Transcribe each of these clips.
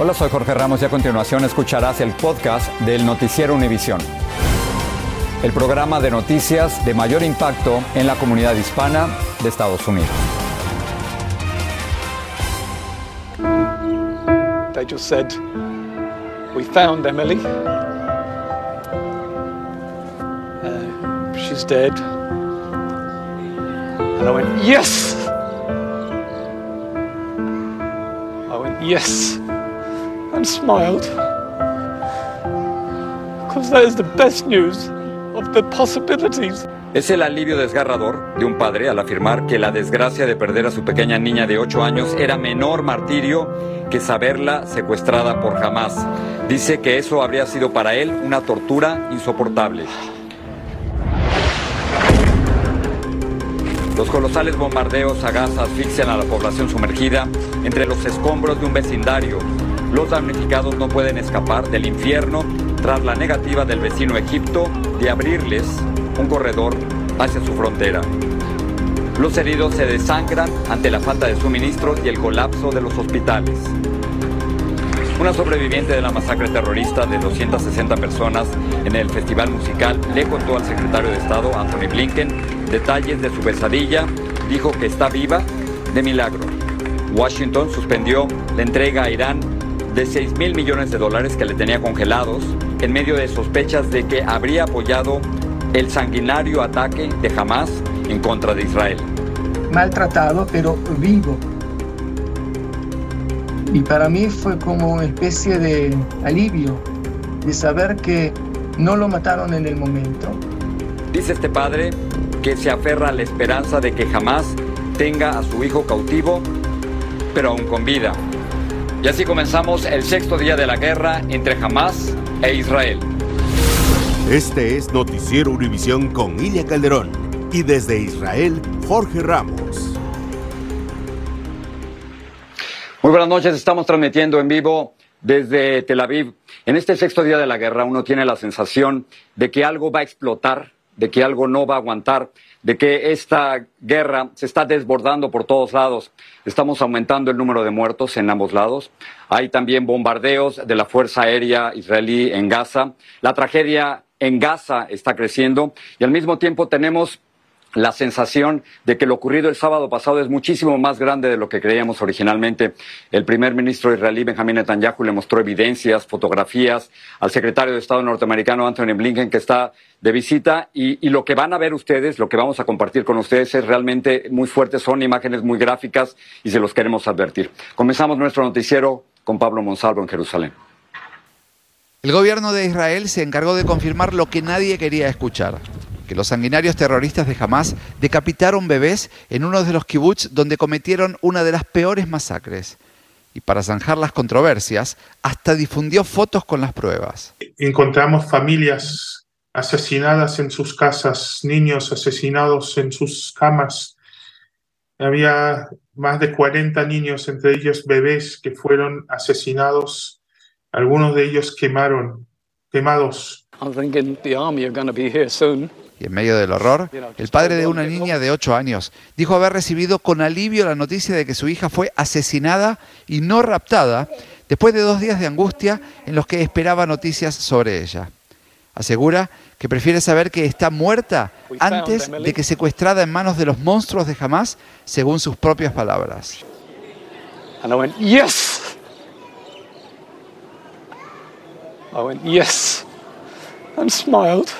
Hola, soy Jorge Ramos y a continuación escucharás el podcast del Noticiero Univisión. El programa de noticias de mayor impacto en la comunidad hispana de Estados Unidos. They just said, We found Emily. Uh, she's dead. And I went, Yes! I went, Yes! Es el alivio desgarrador de un padre al afirmar que la desgracia de perder a su pequeña niña de 8 años era menor martirio que saberla secuestrada por jamás. Dice que eso habría sido para él una tortura insoportable. Los colosales bombardeos a Gaza asfixian a la población sumergida entre los escombros de un vecindario. Los damnificados no pueden escapar del infierno tras la negativa del vecino Egipto de abrirles un corredor hacia su frontera. Los heridos se desangran ante la falta de suministro y el colapso de los hospitales. Una sobreviviente de la masacre terrorista de 260 personas en el festival musical le contó al secretario de Estado, Anthony Blinken, detalles de su pesadilla. Dijo que está viva de milagro. Washington suspendió la entrega a Irán de 6 mil millones de dólares que le tenía congelados en medio de sospechas de que habría apoyado el sanguinario ataque de Hamas en contra de Israel. maltratado, pero vivo. Y para mí fue como una especie de alivio de saber que no lo mataron en el momento. Dice este padre que se aferra a la esperanza de que jamás tenga a su hijo cautivo, pero aún con vida. Y así comenzamos el sexto día de la guerra entre Hamas e Israel. Este es Noticiero Univisión con Ilia Calderón y desde Israel, Jorge Ramos. Muy buenas noches, estamos transmitiendo en vivo desde Tel Aviv. En este sexto día de la guerra uno tiene la sensación de que algo va a explotar, de que algo no va a aguantar, de que esta guerra se está desbordando por todos lados. Estamos aumentando el número de muertos en ambos lados. Hay también bombardeos de la Fuerza Aérea israelí en Gaza. La tragedia en Gaza está creciendo y al mismo tiempo tenemos la sensación de que lo ocurrido el sábado pasado es muchísimo más grande de lo que creíamos originalmente. El primer ministro israelí Benjamin Netanyahu le mostró evidencias, fotografías al secretario de Estado norteamericano Anthony Blinken que está de visita y, y lo que van a ver ustedes, lo que vamos a compartir con ustedes es realmente muy fuerte, son imágenes muy gráficas y se los queremos advertir. Comenzamos nuestro noticiero con Pablo Monsalvo en Jerusalén. El gobierno de Israel se encargó de confirmar lo que nadie quería escuchar, que los sanguinarios terroristas de Hamas decapitaron bebés en uno de los kibbutz donde cometieron una de las peores masacres. Y para zanjar las controversias, hasta difundió fotos con las pruebas. encontramos familias asesinadas en sus casas, niños asesinados en sus camas. Había más de 40 niños, entre ellos bebés, que fueron asesinados. Algunos de ellos quemaron, quemados. I'm thinking the army are going to be here soon. Y en medio del horror, el padre de una niña de 8 años dijo haber recibido con alivio la noticia de que su hija fue asesinada y no raptada después de dos días de angustia en los que esperaba noticias sobre ella. Asegura que prefiere saber que está muerta antes de que secuestrada en manos de los monstruos de Hamas, según sus propias palabras. And I went, Yes! I went, yes, and smiled.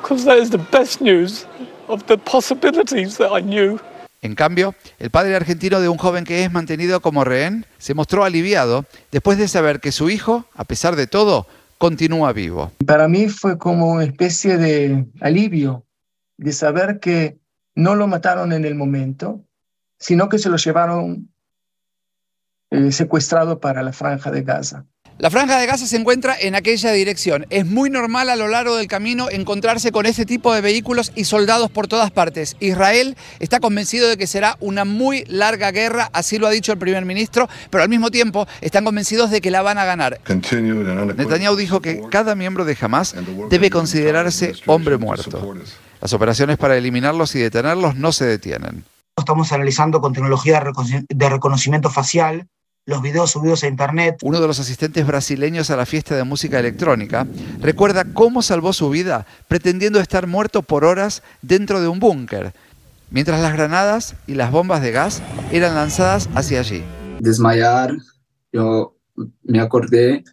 Because that is the best news of the possibilities that I knew. En cambio, el padre argentino de un joven que es mantenido como rehén se mostró aliviado después de saber que su hijo, a pesar de todo, continúa vivo. Para mí fue como una especie de alivio de saber que no lo mataron en el momento, sino que se lo llevaron eh, secuestrado para la franja de Gaza. La franja de Gaza se encuentra en aquella dirección. Es muy normal a lo largo del camino encontrarse con este tipo de vehículos y soldados por todas partes. Israel está convencido de que será una muy larga guerra, así lo ha dicho el primer ministro, pero al mismo tiempo están convencidos de que la van a ganar. Netanyahu dijo que cada miembro de Hamas debe considerarse hombre muerto. Las operaciones para eliminarlos y detenerlos no se detienen. Estamos analizando con tecnología de reconocimiento facial los videos subidos a internet. Uno de los asistentes brasileños a la fiesta de música electrónica recuerda cómo salvó su vida pretendiendo estar muerto por horas dentro de un búnker, mientras las granadas y las bombas de gas eran lanzadas hacia allí. Desmayar, yo me acordé,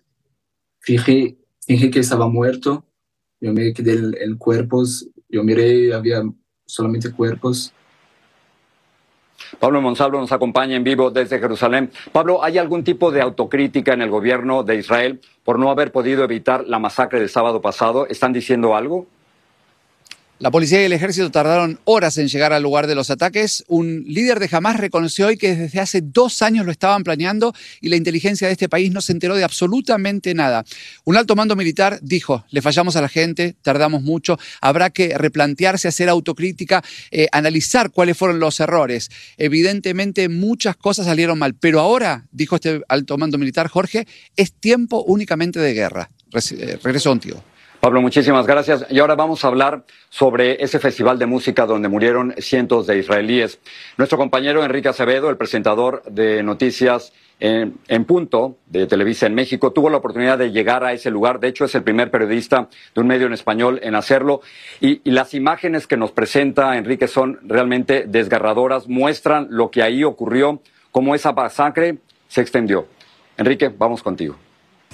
fijé, fingí que estaba muerto, yo me quedé en cuerpos, yo miré, había solamente cuerpos Pablo Monsalvo nos acompaña en vivo desde Jerusalén. Pablo, ¿hay algún tipo de autocrítica en el gobierno de Israel por no haber podido evitar la masacre del sábado pasado? ¿Están diciendo algo? La policía y el ejército tardaron horas en llegar al lugar de los ataques. Un líder de Hamas reconoció hoy que desde hace dos años lo estaban planeando y la inteligencia de este país no se enteró de absolutamente nada. Un alto mando militar dijo, le fallamos a la gente, tardamos mucho, habrá que replantearse, hacer autocrítica, eh, analizar cuáles fueron los errores. Evidentemente muchas cosas salieron mal, pero ahora, dijo este alto mando militar, Jorge, es tiempo únicamente de guerra. Eh, regreso contigo. Pablo, muchísimas gracias. Y ahora vamos a hablar sobre ese festival de música donde murieron cientos de israelíes. Nuestro compañero Enrique Acevedo, el presentador de noticias en, punto de Televisa en México, tuvo la oportunidad de llegar a ese lugar. De hecho, es el primer periodista de un medio en español en hacerlo. Y, y las imágenes que nos presenta Enrique son realmente desgarradoras, muestran lo que ahí ocurrió, cómo esa masacre se extendió. Enrique, vamos contigo.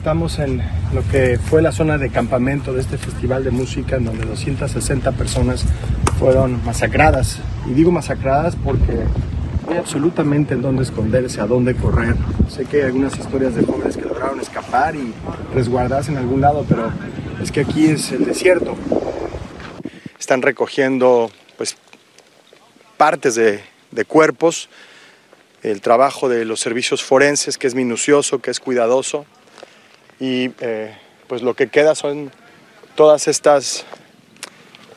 Estamos en lo que fue la zona de campamento de este festival de música en donde 260 personas fueron masacradas. Y digo masacradas porque no hay absolutamente en dónde esconderse, a dónde correr. Sé que hay algunas historias de jóvenes que lograron escapar y resguardarse en algún lado, pero es que aquí es el desierto. Están recogiendo pues partes de, de cuerpos, el trabajo de los servicios forenses que es minucioso, que es cuidadoso y eh, pues lo que queda son todas estas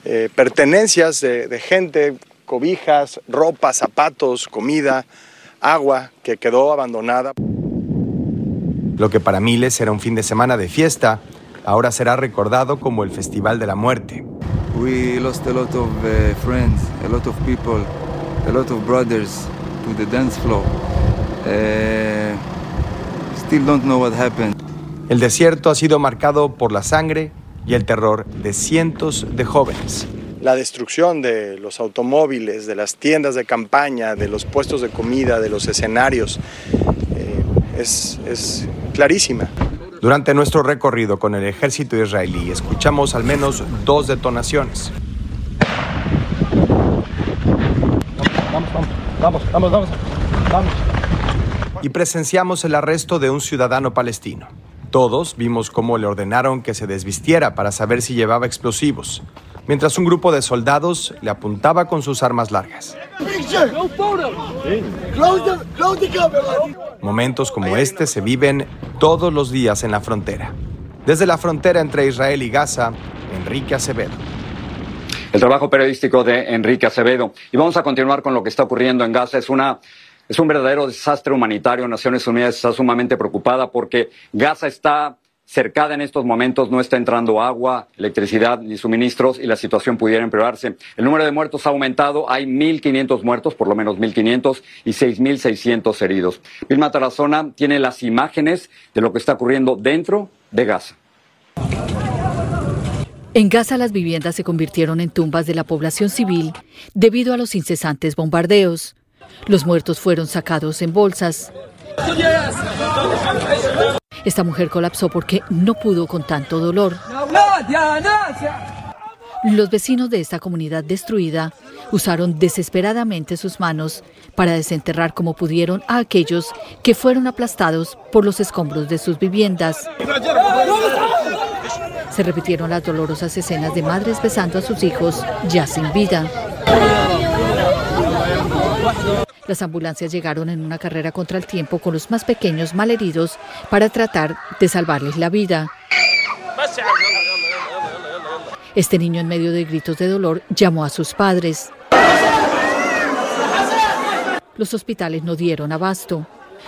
eh, pertenencias de, gente, cobijas, ropa, zapatos, comida, agua que quedó abandonada. Lo que para miles era un fin de semana de fiesta, ahora será recordado como el Festival de la Muerte. We lost a lot of uh, friends, a lot of people, a lot of brothers to the dance floor. Uh, still don't know what happened. El desierto ha sido marcado por la sangre y el terror de cientos de jóvenes. La destrucción de los automóviles, de las tiendas de campaña, de los puestos de comida, de los escenarios, eh, es, es clarísima. Durante nuestro recorrido con el ejército israelí escuchamos al menos dos detonaciones. Vamos, vamos, vamos, vamos, vamos. Y presenciamos el arresto de un ciudadano palestino. Todos vimos cómo le ordenaron que se desvistiera para saber si llevaba explosivos, mientras un grupo de soldados le apuntaba con sus armas largas. Momentos como este se viven todos los días en la frontera. Desde la frontera entre Israel y Gaza, Enrique Acevedo. El trabajo periodístico de Enrique Acevedo. Y vamos a continuar con lo que está ocurriendo en Gaza. Es una es un verdadero desastre humanitario. Naciones Unidas está sumamente preocupada porque Gaza está cercada en estos momentos, no está entrando agua, electricidad ni suministros y la situación pudiera empeorarse. El número de muertos ha aumentado, hay 1.500 muertos, por lo menos 1.500 y 6.600 heridos. Vilma Tarazona tiene las imágenes de lo que está ocurriendo dentro de Gaza. En Gaza las viviendas se convirtieron en tumbas de la población civil debido a los incesantes bombardeos. Los muertos fueron sacados en bolsas. Esta mujer colapsó porque no pudo con tanto dolor. Los vecinos de esta comunidad destruida usaron desesperadamente sus manos para desenterrar como pudieron a aquellos que fueron aplastados por los escombros de sus viviendas. Se repitieron las dolorosas escenas de madres besando a sus hijos ya sin vida. Las ambulancias llegaron en una carrera contra el tiempo con los más pequeños malheridos para tratar de salvarles la vida. Este niño en medio de gritos de dolor llamó a sus padres. Los hospitales no dieron abasto.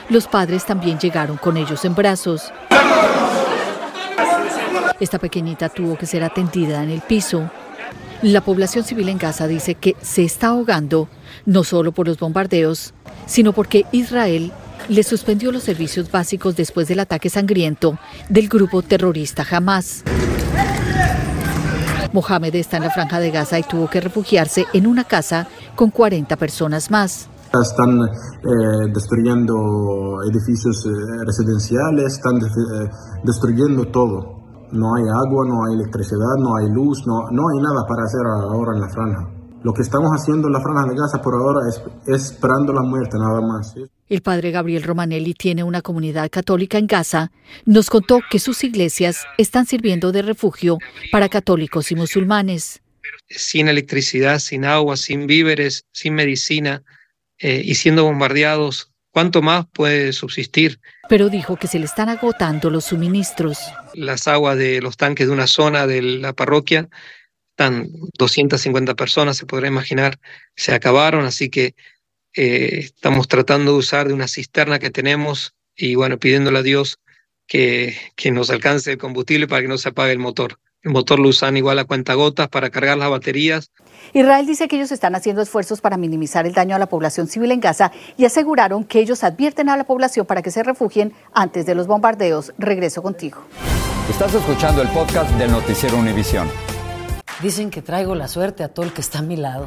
Los padres también llegaron con ellos en brazos. Esta pequeñita tuvo que ser atendida en el piso. La población civil en Gaza dice que se está ahogando no solo por los bombardeos, sino porque Israel le suspendió los servicios básicos después del ataque sangriento del grupo terrorista Hamas. Mohamed está en la franja de Gaza y tuvo que refugiarse en una casa con 40 personas más. Están eh, destruyendo edificios eh, residenciales, están eh, destruyendo todo. No hay agua, no hay electricidad, no hay luz, no, no hay nada para hacer ahora en la franja. Lo que estamos haciendo en la franja de Gaza por ahora es, esperando la muerte nada más. El padre Gabriel Romanelli tiene una comunidad católica en Gaza. Nos contó que sus iglesias están sirviendo de refugio para católicos y musulmanes. Sin electricidad, sin agua, sin víveres, sin medicina eh, y siendo bombardeados, ¿cuánto más puede subsistir? Pero dijo que se le están agotando los suministros. Las aguas de los tanques de una zona de la parroquia están 250 personas, se podrá imaginar, se acabaron, así que eh, estamos tratando de usar de una cisterna que tenemos y bueno, pidiéndole a Dios que, que nos alcance el combustible para que no se apague el motor. El motor lo usan igual a cuentagotas para cargar las baterías. Israel dice que ellos están haciendo esfuerzos para minimizar el daño a la población civil en Gaza y aseguraron que ellos advierten a la población para que se refugien antes de los bombardeos. Regreso contigo. Estás escuchando el podcast del noticiero Univisión. Dicen que traigo la suerte a todo el que está a mi lado.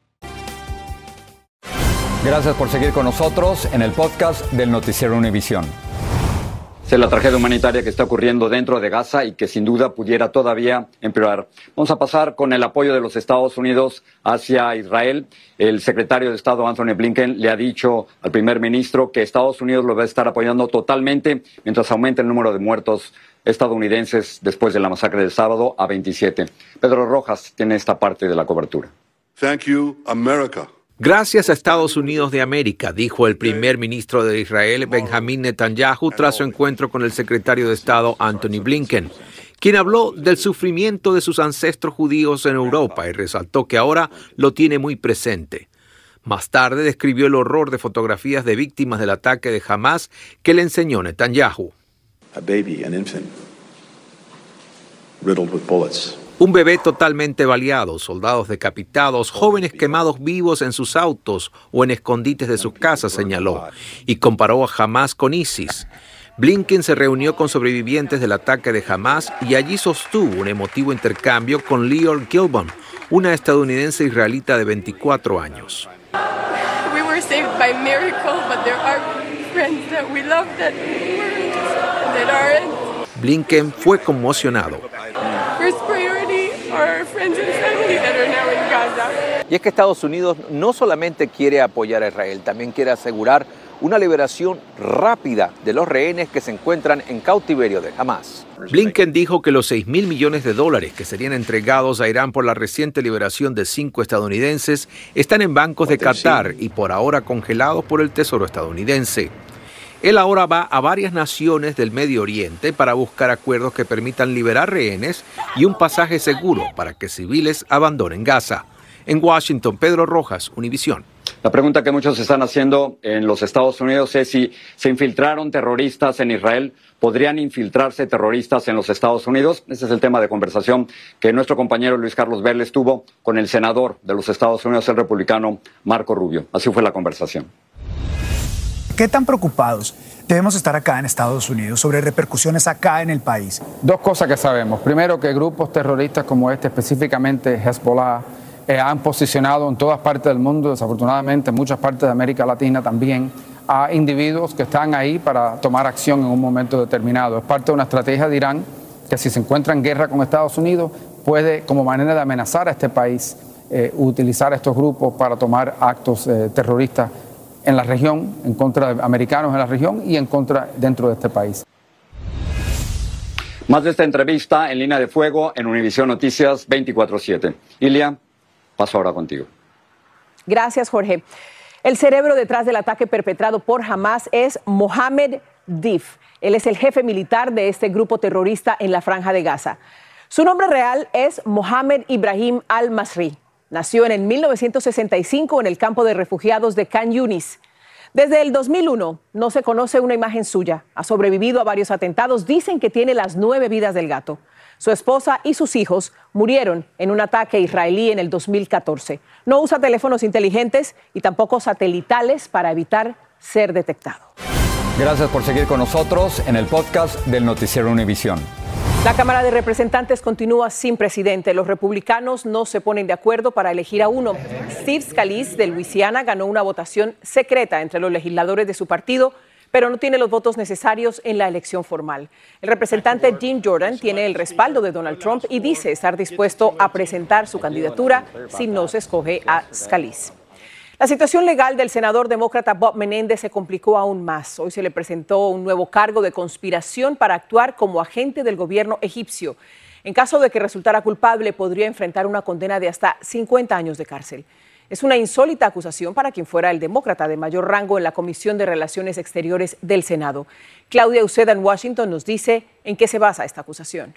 Gracias por seguir con nosotros en el podcast del Noticiero Univisión. Es la tragedia humanitaria que está ocurriendo dentro de Gaza y que sin duda pudiera todavía empeorar. Vamos a pasar con el apoyo de los Estados Unidos hacia Israel. El secretario de Estado Anthony Blinken le ha dicho al primer ministro que Estados Unidos lo va a estar apoyando totalmente mientras aumente el número de muertos estadounidenses después de la masacre del sábado a 27. Pedro Rojas tiene esta parte de la cobertura. Thank you, America. Gracias a Estados Unidos de América, dijo el primer ministro de Israel, Benjamín Netanyahu, tras su encuentro con el secretario de Estado, Anthony Blinken, quien habló del sufrimiento de sus ancestros judíos en Europa y resaltó que ahora lo tiene muy presente. Más tarde describió el horror de fotografías de víctimas del ataque de Hamas que le enseñó Netanyahu. A baby, an infant, riddled with bullets. Un bebé totalmente baleado, soldados decapitados, jóvenes quemados vivos en sus autos o en escondites de sus casas, señaló, y comparó a Hamas con ISIS. Blinken se reunió con sobrevivientes del ataque de Hamas y allí sostuvo un emotivo intercambio con Leor Gilbon, una estadounidense israelita de 24 años. We were saved by miracle, but there are friends that we love that that aren't. Blinken fue conmocionado. First Y es que Estados Unidos no solamente quiere apoyar a Israel, también quiere asegurar una liberación rápida de los rehenes que se encuentran en cautiverio de Hamas. Blinken dijo que los 6 mil millones de dólares que serían entregados a Irán por la reciente liberación de cinco estadounidenses están en bancos de Qatar y por ahora congelados por el Tesoro estadounidense. Él ahora va a varias naciones del Medio Oriente para buscar acuerdos que permitan liberar rehenes y un pasaje seguro para que civiles abandonen Gaza. En Washington, Pedro Rojas, Univisión. La pregunta que muchos están haciendo en los Estados Unidos es si se infiltraron terroristas en Israel, podrían infiltrarse terroristas en los Estados Unidos. Ese es el tema de conversación que nuestro compañero Luis Carlos Vélez tuvo con el senador de los Estados Unidos, el republicano Marco Rubio. Así fue la conversación. ¿Qué tan preocupados debemos estar acá en Estados Unidos sobre repercusiones acá en el país? Dos cosas que sabemos. Primero, que grupos terroristas como este, específicamente Hezbollah, eh, han posicionado en todas partes del mundo, desafortunadamente en muchas partes de América Latina también, a individuos que están ahí para tomar acción en un momento determinado. Es parte de una estrategia de Irán que si se encuentra en guerra con Estados Unidos puede, como manera de amenazar a este país, eh, utilizar estos grupos para tomar actos eh, terroristas en la región, en contra de americanos en la región y en contra dentro de este país. Más de esta entrevista en línea de fuego en Univisión Noticias 24-7. Ilia, paso ahora contigo. Gracias, Jorge. El cerebro detrás del ataque perpetrado por Hamas es Mohamed Dif. Él es el jefe militar de este grupo terrorista en la franja de Gaza. Su nombre real es Mohamed Ibrahim al-Masri. Nació en el 1965 en el campo de refugiados de Khan Yunis. Desde el 2001 no se conoce una imagen suya. Ha sobrevivido a varios atentados. Dicen que tiene las nueve vidas del gato. Su esposa y sus hijos murieron en un ataque israelí en el 2014. No usa teléfonos inteligentes y tampoco satelitales para evitar ser detectado. Gracias por seguir con nosotros en el podcast del Noticiero Univisión. La Cámara de Representantes continúa sin presidente. Los republicanos no se ponen de acuerdo para elegir a uno. Steve Scalise de Luisiana ganó una votación secreta entre los legisladores de su partido, pero no tiene los votos necesarios en la elección formal. El representante Jim Jordan tiene el respaldo de Donald Trump y dice estar dispuesto a presentar su candidatura si no se escoge a Scalise. La situación legal del senador demócrata Bob Menéndez se complicó aún más. Hoy se le presentó un nuevo cargo de conspiración para actuar como agente del gobierno egipcio. En caso de que resultara culpable, podría enfrentar una condena de hasta 50 años de cárcel. Es una insólita acusación para quien fuera el demócrata de mayor rango en la Comisión de Relaciones Exteriores del Senado. Claudia Uceda en Washington nos dice en qué se basa esta acusación.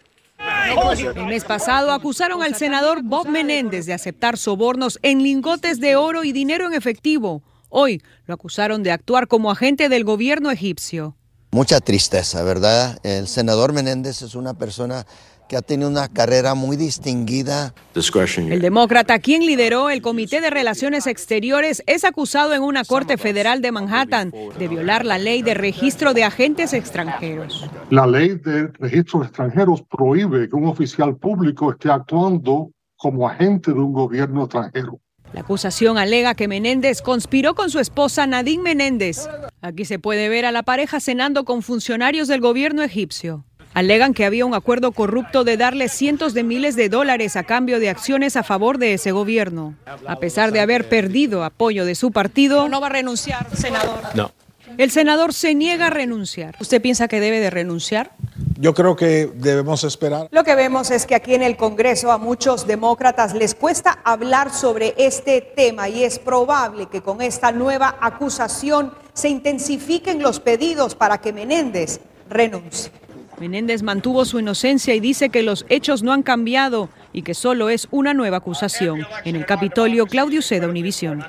El mes pasado acusaron al senador Bob Menéndez de aceptar sobornos en lingotes de oro y dinero en efectivo. Hoy lo acusaron de actuar como agente del gobierno egipcio. Mucha tristeza, ¿verdad? El senador Menéndez es una persona que ha tenido una carrera muy distinguida. El demócrata, quien lideró el Comité de Relaciones Exteriores, es acusado en una corte federal de Manhattan de violar la ley de registro de agentes extranjeros. La ley de registro de extranjeros prohíbe que un oficial público esté actuando como agente de un gobierno extranjero. La acusación alega que Menéndez conspiró con su esposa Nadine Menéndez. Aquí se puede ver a la pareja cenando con funcionarios del gobierno egipcio. Alegan que había un acuerdo corrupto de darle cientos de miles de dólares a cambio de acciones a favor de ese gobierno. A pesar de haber perdido apoyo de su partido, no va a renunciar, senador. No. El senador se niega a renunciar. ¿Usted piensa que debe de renunciar? Yo creo que debemos esperar. Lo que vemos es que aquí en el Congreso a muchos demócratas les cuesta hablar sobre este tema y es probable que con esta nueva acusación se intensifiquen los pedidos para que Menéndez renuncie. Menéndez mantuvo su inocencia y dice que los hechos no han cambiado y que solo es una nueva acusación. En el Capitolio, Claudio Seda, Univisión.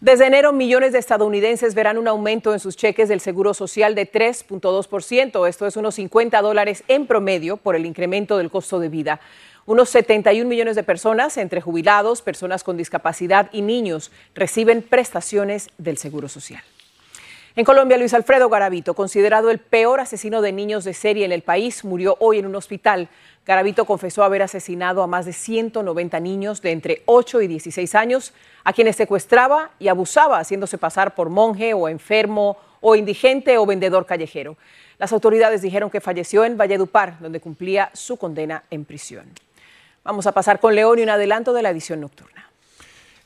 Desde enero, millones de estadounidenses verán un aumento en sus cheques del Seguro Social de 3.2%. Esto es unos 50 dólares en promedio por el incremento del costo de vida. Unos 71 millones de personas, entre jubilados, personas con discapacidad y niños, reciben prestaciones del Seguro Social. En Colombia, Luis Alfredo Garavito, considerado el peor asesino de niños de serie en el país, murió hoy en un hospital. Garavito confesó haber asesinado a más de 190 niños de entre 8 y 16 años, a quienes secuestraba y abusaba haciéndose pasar por monje o enfermo o indigente o vendedor callejero. Las autoridades dijeron que falleció en Valledupar, donde cumplía su condena en prisión. Vamos a pasar con León y un adelanto de la edición nocturna.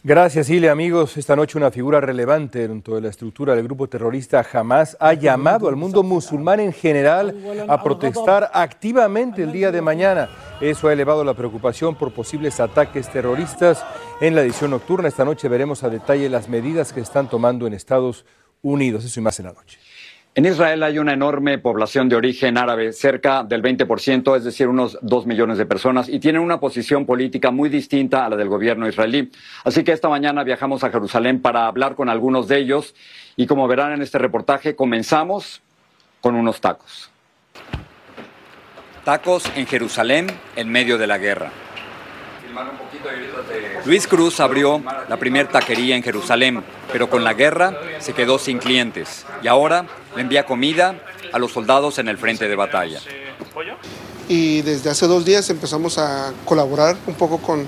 Gracias, Ile. Amigos, esta noche una figura relevante dentro de la estructura del grupo terrorista Hamas ha llamado al mundo musulmán en general a protestar activamente el día de mañana. Eso ha elevado la preocupación por posibles ataques terroristas. En la edición nocturna esta noche veremos a detalle las medidas que están tomando en Estados Unidos. Eso y más en la noche. En Israel hay una enorme población de origen árabe, cerca del 20%, es decir, unos dos millones de personas, y tienen una posición política muy distinta a la del gobierno israelí. Así que esta mañana viajamos a Jerusalén para hablar con algunos de ellos y como verán en este reportaje, comenzamos con unos tacos. Tacos en Jerusalén en medio de la guerra. Luis Cruz abrió la primera taquería en Jerusalén, pero con la guerra se quedó sin clientes y ahora le envía comida a los soldados en el frente de batalla. Y desde hace dos días empezamos a colaborar un poco con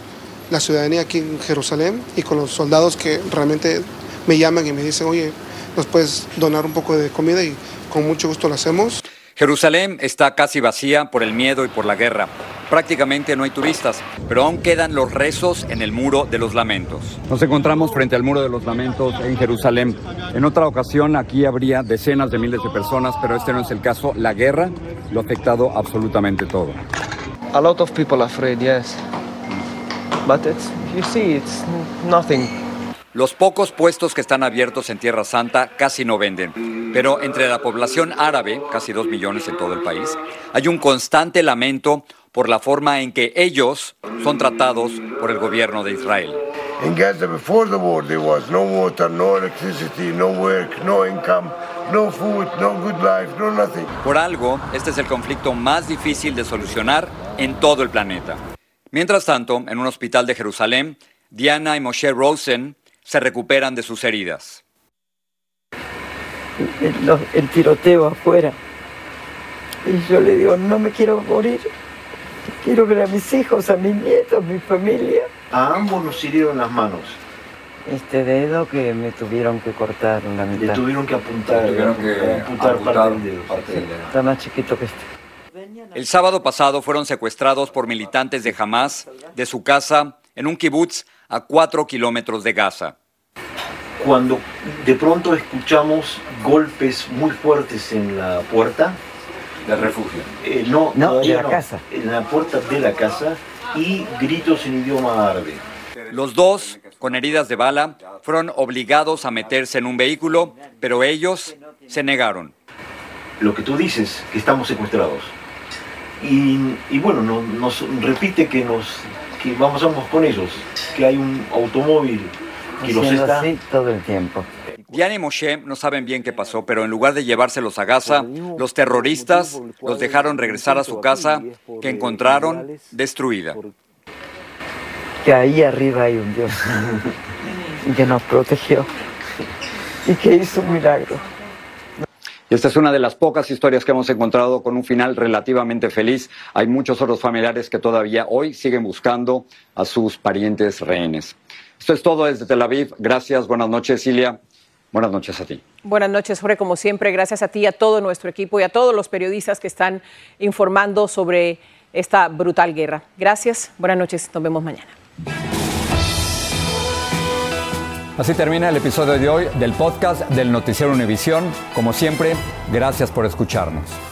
la ciudadanía aquí en Jerusalén y con los soldados que realmente me llaman y me dicen, oye, nos puedes donar un poco de comida y con mucho gusto lo hacemos. Jerusalén está casi vacía por el miedo y por la guerra. Prácticamente no hay turistas, pero aún quedan los rezos en el muro de los lamentos. Nos encontramos frente al muro de los lamentos en Jerusalén. En otra ocasión aquí habría decenas de miles de personas, pero este no es el caso. La guerra lo ha afectado absolutamente todo. A lot of people afraid, yes. But it's, you see, it's nothing. Los pocos puestos que están abiertos en Tierra Santa casi no venden, pero entre la población árabe, casi dos millones en todo el país, hay un constante lamento por la forma en que ellos son tratados por el gobierno de Israel. In Gaza before the war there was no water, no electricity, no work, no income, no food, no good life, no nothing. Por algo, este es el conflicto más difícil de solucionar en todo el planeta. Mientras tanto, en un hospital de Jerusalén, Diana y Moshe Rosen se recuperan de sus heridas. El, tiroteo afuera. Y yo le digo, no me quiero morir. Quiero ver a mis hijos, a mis nietos, a mi familia. A ambos nos hirieron las manos. Este dedo que me tuvieron que cortar la mitad. Le tuvieron que apuntar, tuvieron que apuntar, parte del dedo. Está más chiquito que este. El sábado pasado fueron secuestrados por militantes de Hamas de su casa en un kibutz a cuatro kilómetros de Gaza. Cuando de pronto escuchamos golpes muy fuertes en la puerta. ¿Del refugio? Eh, no, no de la casa. En la puerta de la casa y gritos en idioma árabe. Los dos, con heridas de bala, fueron obligados a meterse en un vehículo, pero ellos se negaron. Lo que tú dices, que estamos secuestrados. Y, y bueno, no, nos repite que nos que vamos, vamos con ellos, que hay un automóvil que los está... así todo el tiempo. Diana y Moshe no saben bien qué pasó, pero en lugar de llevárselos a Gaza, los terroristas los dejaron regresar a su casa que encontraron destruida. Que ahí arriba hay un Dios y que nos protegió y que hizo un milagro. Esta es una de las pocas historias que hemos encontrado con un final relativamente feliz. Hay muchos otros familiares que todavía hoy siguen buscando a sus parientes rehenes. Esto es todo desde Tel Aviv. Gracias. Buenas noches, Cilia. Buenas noches a ti. Buenas noches, Jorge. Como siempre, gracias a ti, a todo nuestro equipo y a todos los periodistas que están informando sobre esta brutal guerra. Gracias. Buenas noches. Nos vemos mañana. Así termina el episodio de hoy del podcast del Noticiero Univisión. Como siempre, gracias por escucharnos.